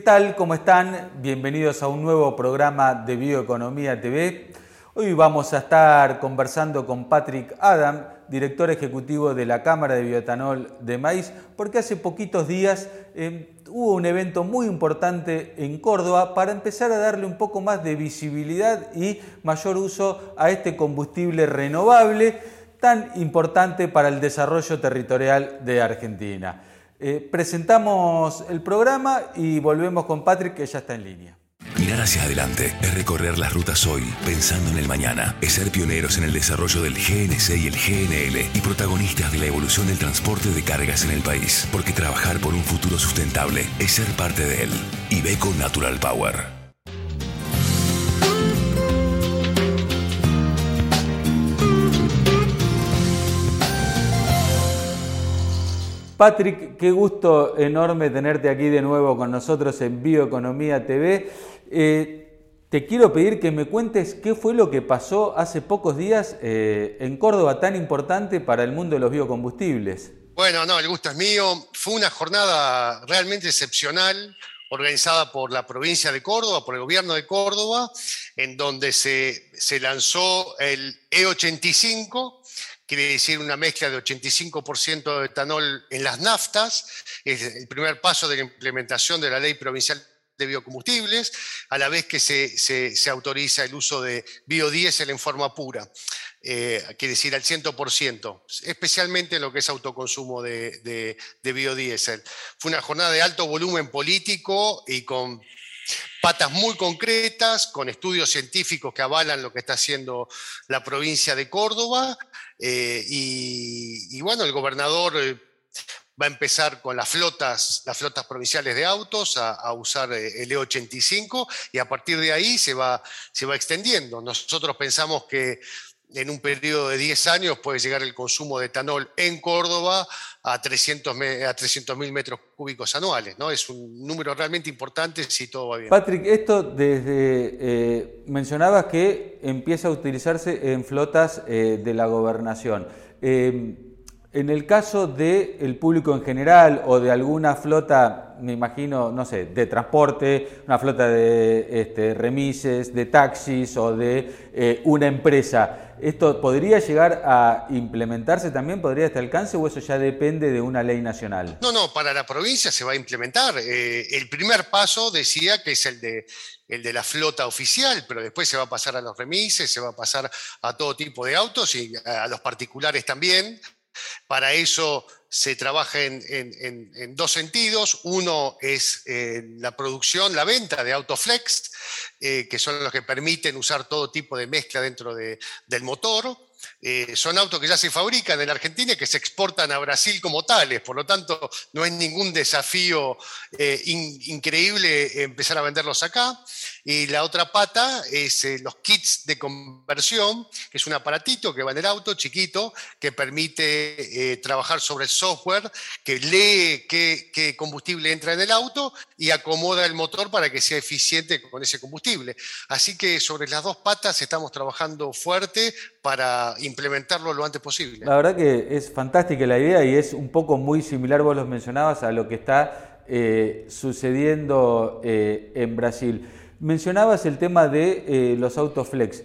¿Qué tal? ¿Cómo están? Bienvenidos a un nuevo programa de Bioeconomía TV. Hoy vamos a estar conversando con Patrick Adam, director ejecutivo de la Cámara de Bioetanol de Maíz, porque hace poquitos días eh, hubo un evento muy importante en Córdoba para empezar a darle un poco más de visibilidad y mayor uso a este combustible renovable tan importante para el desarrollo territorial de Argentina. Eh, presentamos el programa y volvemos con Patrick que ya está en línea. Mirar hacia adelante es recorrer las rutas hoy pensando en el mañana. Es ser pioneros en el desarrollo del GNC y el GNL y protagonistas de la evolución del transporte de cargas en el país. Porque trabajar por un futuro sustentable es ser parte de él. Ibeco Natural Power. Patrick, qué gusto enorme tenerte aquí de nuevo con nosotros en Bioeconomía TV. Eh, te quiero pedir que me cuentes qué fue lo que pasó hace pocos días eh, en Córdoba, tan importante para el mundo de los biocombustibles. Bueno, no, el gusto es mío. Fue una jornada realmente excepcional organizada por la provincia de Córdoba, por el gobierno de Córdoba, en donde se, se lanzó el E85, quiere decir una mezcla de 85% de etanol en las naftas, es el primer paso de la implementación de la ley provincial de biocombustibles, a la vez que se, autoriza el uso de biodiesel en forma pura, eh, quiere decir al 100%, especialmente en lo que es autoconsumo de, de biodiesel. Fue una jornada de alto volumen político y con patas muy concretas, con estudios científicos que avalan lo que está haciendo la provincia de Córdoba. Eh, y, bueno, el gobernador eh, va a empezar con las flotas, las flotas provinciales de autos a, usar eh, el E85 y a partir de ahí se va, se va extendiendo. Nosotros pensamos que en un periodo de 10 años puede llegar el consumo de etanol en Córdoba a 300.000 a 300 metros cúbicos anuales. ¿no? Es un número realmente importante si todo va bien. Patrick, esto desde, eh, mencionabas que empieza a utilizarse en flotas eh, de la gobernación. Eh, en el caso del público en general o de alguna flota, me imagino, no sé, de transporte, una flota de este, remises, de taxis o de una empresa, ¿Esto podría llegar a implementarse también? ¿Podría este alcance o eso ya depende de una ley nacional? No, no, para la provincia se va a implementar. Eh, el primer paso decía que es el de, el de la flota oficial, pero después se va a pasar a los remises, se va a pasar a todo tipo de autos y a los particulares también. Para eso se trabaja en, dos sentidos. Uno es eh, la producción, la venta de Autoflex, eh, que son los que permiten usar todo tipo de mezcla dentro del motor. Eh, son autos que ya se fabrican en Argentina y que se exportan a Brasil como tales, por lo tanto no es ningún desafío eh, increíble empezar a venderlos acá. Y la otra pata es eh, los kits de conversión, que es un aparatito que va en el auto, chiquito, que permite trabajar sobre el software, que lee qué, qué combustible entra en el auto y acomoda el motor para que sea eficiente con ese combustible. Así que sobre las dos patas estamos trabajando fuerte para implementarlo lo antes posible. La verdad que es fantástica la idea y es un poco muy similar, vos lo mencionabas, a lo que está eh, sucediendo eh, en Brasil. Mencionabas el tema de eh, los autoflex.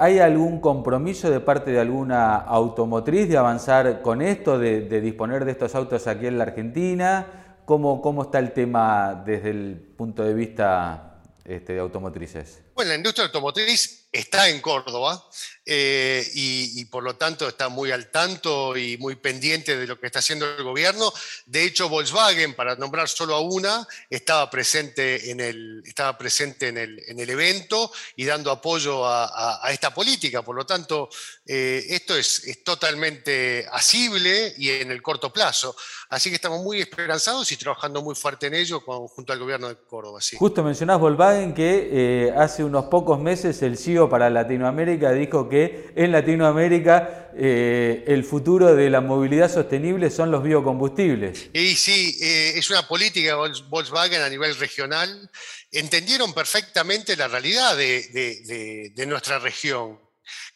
¿Hay algún compromiso de parte de alguna automotriz de avanzar con esto, de, disponer de estos autos aquí en la Argentina? ¿Cómo, cómo está el tema desde el punto de vista este, de automotrices? Bueno, la industria automotriz está en Córdoba eh, y, por lo tanto está muy al tanto y muy pendiente de lo que está haciendo el gobierno. De hecho, Volkswagen, para nombrar solo a una, estaba presente en el, estaba presente en el, en el evento y dando apoyo a, esta política. Por lo tanto, eh, esto es, es, totalmente asible y en el corto plazo. Así que estamos muy esperanzados y trabajando muy fuerte en ello junto al gobierno de Córdoba. Justo mencionás Volkswagen que eh, hace unos pocos meses el CEO para Latinoamérica dijo que en Latinoamérica eh, el futuro de la movilidad sostenible son los biocombustibles. Y sí, eh, es una política de Volkswagen a nivel regional. Entendieron perfectamente la realidad de, nuestra región,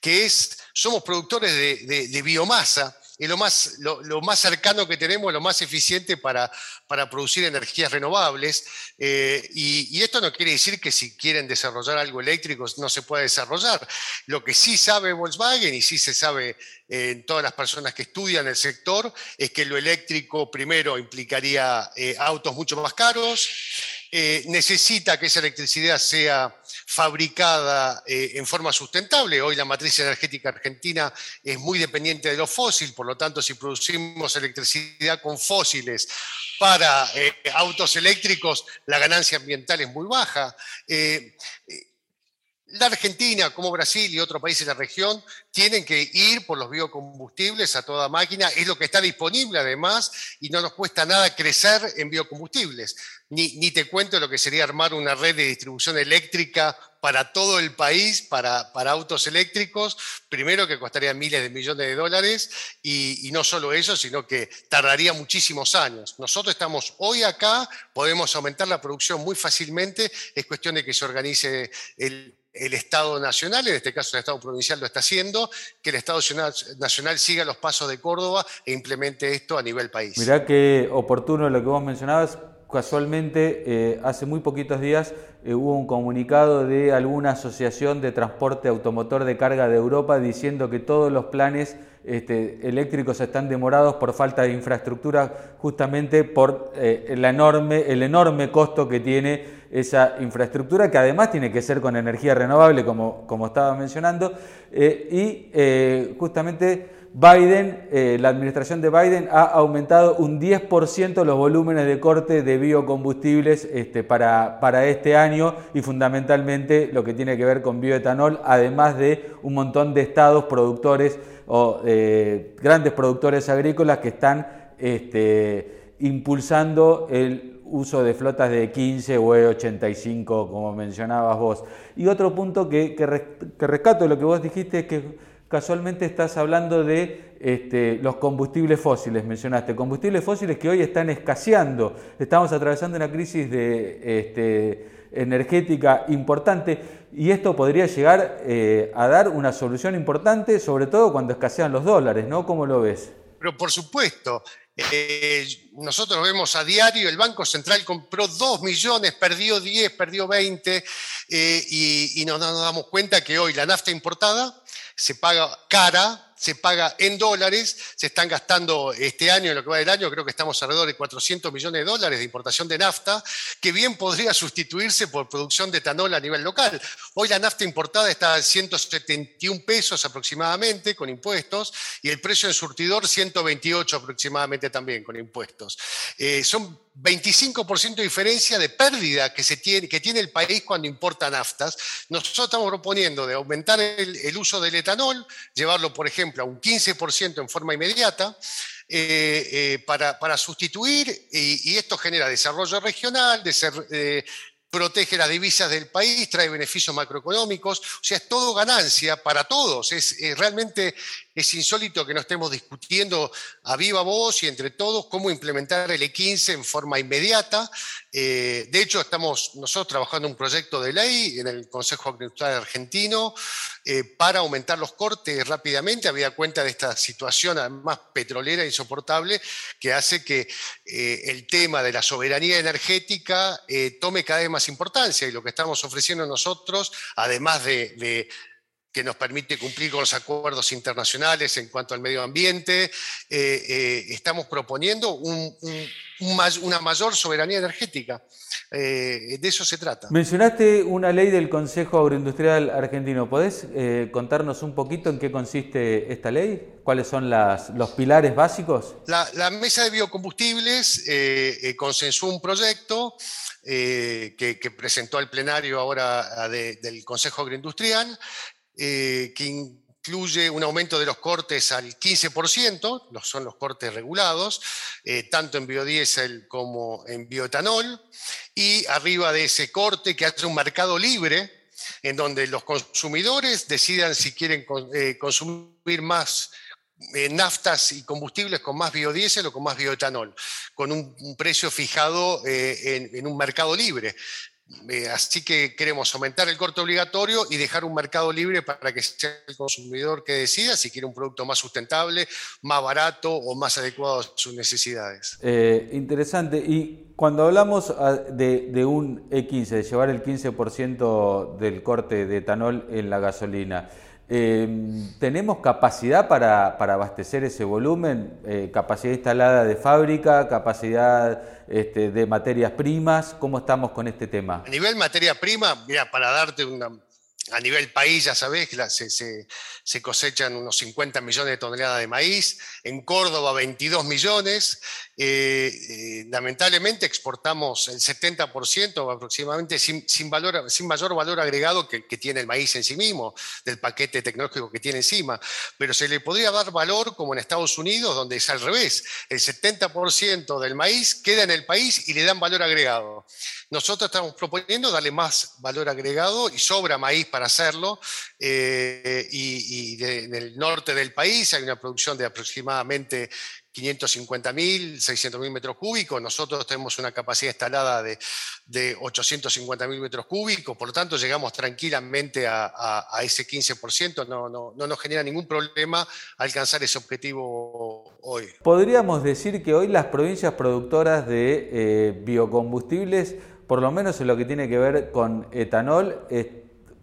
que es, somos productores de biomasa es lo más, lo, más cercano que tenemos, lo más eficiente para, para producir energías renovables. Eh, y, esto no quiere decir que si quieren desarrollar algo eléctrico no se pueda desarrollar. Lo que sí sabe Volkswagen y sí se sabe eh, en todas las personas que estudian el sector es que lo eléctrico primero implicaría eh, autos mucho más caros, necesita que esa electricidad sea fabricada eh, en forma sustentable. Hoy la matriz energética argentina es muy dependiente de los fósiles, por lo tanto, si producimos electricidad con fósiles para eh, autos eléctricos, la ganancia ambiental es muy baja. Eh, la Argentina, como Brasil y otros países de la región, tienen que ir por los biocombustibles a toda máquina. Es lo que está disponible además y no nos cuesta nada crecer en biocombustibles. Ni, te cuento lo que sería armar una red de distribución eléctrica para todo el país, para, para autos eléctricos, primero que costaría miles de millones de dólares y, y no solo eso, sino que tardaría muchísimos años. Nosotros estamos hoy acá, podemos aumentar la producción muy fácilmente, es cuestión de que se organice el el Estado Nacional, en este caso el Estado Provincial lo está haciendo, que el Estado Nacional siga los pasos de Córdoba e implemente esto a nivel país. Mirá qué oportuno lo que vos mencionabas. Casualmente, eh, hace muy poquitos días eh, hubo un comunicado de alguna asociación de transporte automotor de carga de Europa diciendo que todos los planes este, eléctricos están demorados por falta de infraestructura, justamente por eh, el, enorme, el enorme costo que tiene esa infraestructura, que además tiene que ser con energía renovable, como, como estaba mencionando, y justamente Biden, eh, la administración de Biden ha aumentado un 10% los volúmenes de corte de biocombustibles este, para, para este año y fundamentalmente lo que tiene que ver con bioetanol, además de un montón de estados productores o grandes productores agrícolas que están este, impulsando el uso de flotas de 15 o E85, como mencionabas vos. Y otro punto que, que, rescato de lo que vos dijiste es que casualmente estás hablando de este, los combustibles fósiles, mencionaste, combustibles fósiles que hoy están escaseando. Estamos atravesando una crisis este, energética importante y esto podría llegar eh, a dar una solución importante, sobre todo cuando escasean los dólares, ¿no? ¿Cómo lo ves? Pero por supuesto, eh, nosotros vemos a diario, el Banco Central compró 2 millones, perdió 10, perdió 20, eh, y, no nos damos cuenta que hoy la nafta importada se paga cara se paga en dólares, se están gastando este año, en lo que va del año, creo que estamos alrededor de 400 millones de dólares de importación de nafta, que bien podría sustituirse por producción de etanol a nivel local. Hoy la nafta importada está a 171 pesos aproximadamente con impuestos y el precio en surtidor 128 aproximadamente también con impuestos. Eh, son 25% de diferencia de pérdida que, se tiene, que tiene el país cuando importa naftas. Nosotros estamos proponiendo de aumentar el, uso del etanol, llevarlo, por ejemplo, a un 15% en forma inmediata, eh, eh, para, sustituir, y, esto genera desarrollo regional, eh, protege las divisas del país, trae beneficios macroeconómicos, o sea, es todo ganancia para todos. Es, realmente es insólito que no estemos discutiendo a viva voz y entre todos cómo implementar el E15 en forma inmediata. Eh, de hecho, estamos nosotros trabajando un proyecto de ley en el Consejo Agricultural Argentino eh, para aumentar los cortes rápidamente, había cuenta de esta situación además petrolera insoportable que hace que eh, el tema de la soberanía energética tome cada vez más importancia y lo que estamos ofreciendo nosotros, además de que nos permite cumplir con los acuerdos internacionales en cuanto al medio ambiente. Eh, eh, estamos proponiendo una mayor soberanía energética. Eh, de eso se trata. Mencionaste una ley del Consejo Agroindustrial Argentino. ¿Podés contarnos un poquito en qué consiste esta ley? ¿Cuáles son los pilares básicos? La, mesa de biocombustibles consensuó un proyecto que, presentó al plenario ahora del Consejo Agroindustrial, eh, que incluye un aumento de los cortes al 15%, los, son los cortes regulados, eh, tanto en biodiesel como en bioetanol, y arriba de ese corte que hace un mercado libre en donde los consumidores decidan si quieren eh, consumir más naftas y combustibles con más biodiesel o con más bioetanol, con un, precio fijado en, un mercado libre Eh, así que queremos aumentar el corte obligatorio y dejar un mercado libre para que sea el consumidor que decida si quiere un producto más sustentable, más barato o más adecuado a sus necesidades. Eh, interesante. Y cuando hablamos ah, de, un E15, de llevar el 15% del corte de etanol en la gasolina, Em, ¿Tenemos capacidad para, abastecer ese volumen? Eh, ¿Capacidad instalada de fábrica? ¿Capacidad este, de materias primas? ¿Cómo estamos con este tema? A nivel materia prima, mira, para darte una, a nivel país, ya sabés, se, se, cosechan unos 50 millones de toneladas de maíz, en Córdoba 22 millones. Eh, lamentablemente exportamos el 70% aproximadamente sin, sin, valor, sin mayor valor agregado que, tiene el maíz en sí mismo, del paquete tecnológico que tiene encima. Pero se le podría dar valor como en Estados Unidos, donde es al revés. El 70% del maíz queda en el país y le dan valor agregado. Nosotros estamos proponiendo darle más valor agregado y sobra maíz para hacerlo. Eh, y, en el norte del país hay una producción de aproximadamente 550.000, 600.000 metros cúbicos. Nosotros tenemos una capacidad instalada de, de 850.000 metros cúbicos, por lo tanto llegamos tranquilamente a, ese 15%. No, no, no, nos genera ningún problema alcanzar ese objetivo hoy. Podríamos decir que hoy las provincias productoras de eh, biocombustibles por lo menos en lo que tiene que ver con etanol,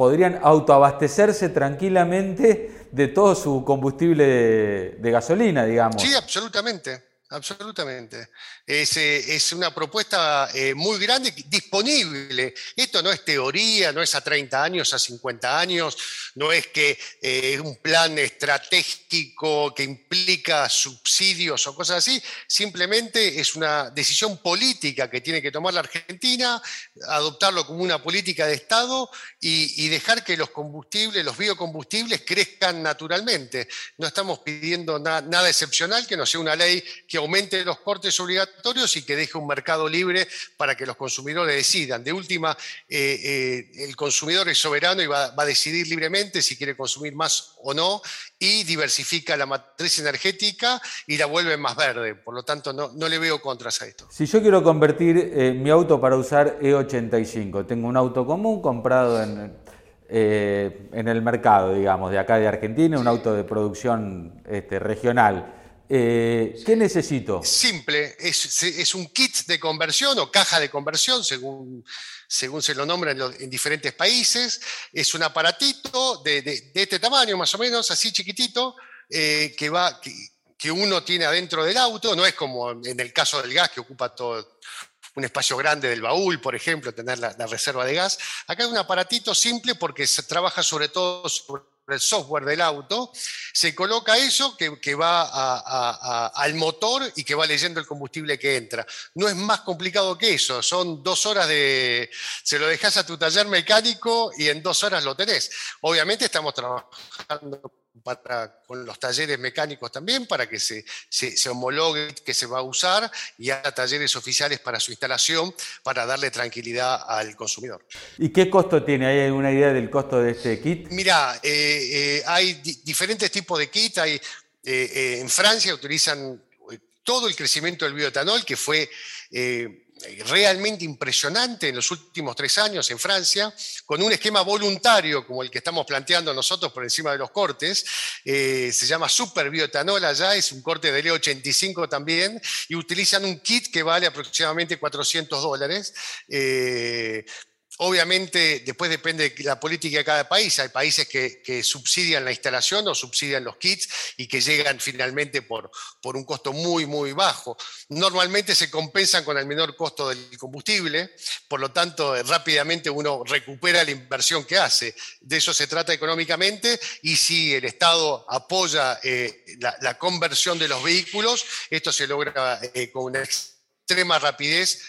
podrían autoabastecerse tranquilamente de todo su combustible de gasolina, digamos. Sí, absolutamente. Absolutamente. Es, eh, es una propuesta eh, muy grande, disponible. Esto no es teoría, no es a 30 años, a 50 años, no es que eh, es un plan estratégico que implica subsidios o cosas así, simplemente es una decisión política que tiene que tomar la Argentina, adoptarlo como una política de Estado y, dejar que los combustibles, los biocombustibles crezcan naturalmente. No estamos pidiendo nada excepcional, que no sea una ley que aumente los cortes obligatorios y que deje un mercado libre para que los consumidores decidan. De última, eh, eh, el consumidor es soberano y va, a decidir libremente si quiere consumir más o no y diversifica la matriz energética y la vuelve más verde. Por lo tanto, no, no le veo contras a esto. Si yo quiero convertir eh, mi auto para usar E85, tengo un auto común comprado en, en el mercado, digamos, de acá de Argentina, un auto de producción este, regional. Eh, ¿Qué necesito? Simple, es, un kit de conversión o caja de conversión, según, según se lo nombra en, diferentes países. Es un aparatito de, este tamaño, más o menos, así chiquitito, eh, que, va, que, uno tiene adentro del auto. No es como en el caso del gas, que ocupa todo un espacio grande del baúl, por ejemplo, tener la, reserva de gas. Acá hay un aparatito simple porque se trabaja sobre todo sobre el software del auto, se coloca eso que, va al motor y que va leyendo el combustible que entra. No es más complicado que eso, son dos horas de... Se lo dejas a tu taller mecánico y en dos horas lo tenés. Obviamente estamos trabajando con los talleres mecánicos también para que se, se, homologue que se va a usar y haya talleres oficiales para su instalación para darle tranquilidad al consumidor. ¿Y qué costo tiene? ¿Hay alguna idea del costo de este kit? Mira, eh, eh, hay diferentes tipos de kit. Hay, eh, en Francia utilizan todo el crecimiento del bioetanol que fue realmente impresionante en los últimos tres años en Francia, con un esquema voluntario como el que estamos planteando nosotros por encima de los cortes. Eh, se llama Super Bioetanol allá, es un corte de E85 también, y utilizan un kit que vale aproximadamente 400 dólares. Eh, Obviamente, después depende de la política de cada país. Hay países que, subsidian la instalación o subsidian los kits y que llegan finalmente por, un costo muy, muy bajo. Normalmente se compensan con el menor costo del combustible, por lo tanto, rápidamente uno recupera la inversión que hace. De eso se trata económicamente y si el Estado apoya eh, la, conversión de los vehículos, esto se logra eh, con una extrema rapidez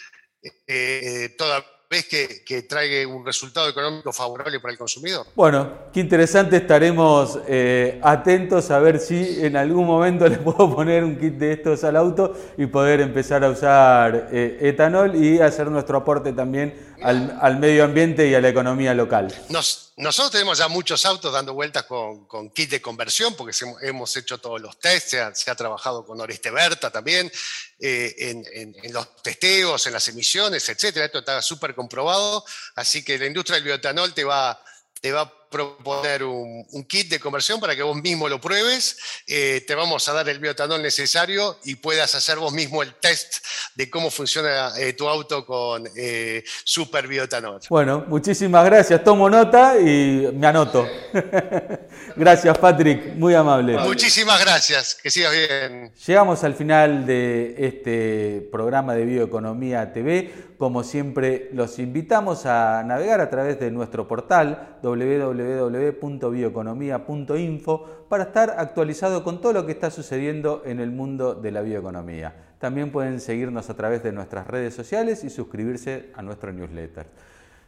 eh, ves que, traiga un resultado económico favorable para el consumidor. Bueno, qué interesante, estaremos eh, atentos a ver si en algún momento le puedo poner un kit de estos al auto y poder empezar a usar eh, etanol y hacer nuestro aporte también al, al, medio ambiente y a la economía local. Nos, nosotros tenemos ya muchos autos dando vueltas con, kit de conversión, porque hemos hecho todos los tests, se ha, trabajado con Oreste Berta también, eh, en, los testeos, en las emisiones, etc. Esto está súper comprobado, así que la industria del bioetanol te va, te va proponer un, kit de conversión para que vos mismo lo pruebes. Eh, te vamos a dar el biotanol necesario y puedas hacer vos mismo el test de cómo funciona eh, tu auto con eh, super biotanol. Bueno, muchísimas gracias. Tomo nota y me anoto. gracias, Patrick. Muy amable. Muchísimas gracias. Que sigas bien. Llegamos al final de este programa de Bioeconomía TV. Como siempre, los invitamos a navegar a través de nuestro portal www.bioeconomía.info para estar actualizado con todo lo que está sucediendo en el mundo de la bioeconomía. También pueden seguirnos a través de nuestras redes sociales y suscribirse a nuestro newsletter.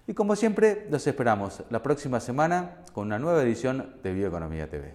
Y como siempre, los esperamos la próxima semana con una nueva edición de Bioeconomía TV.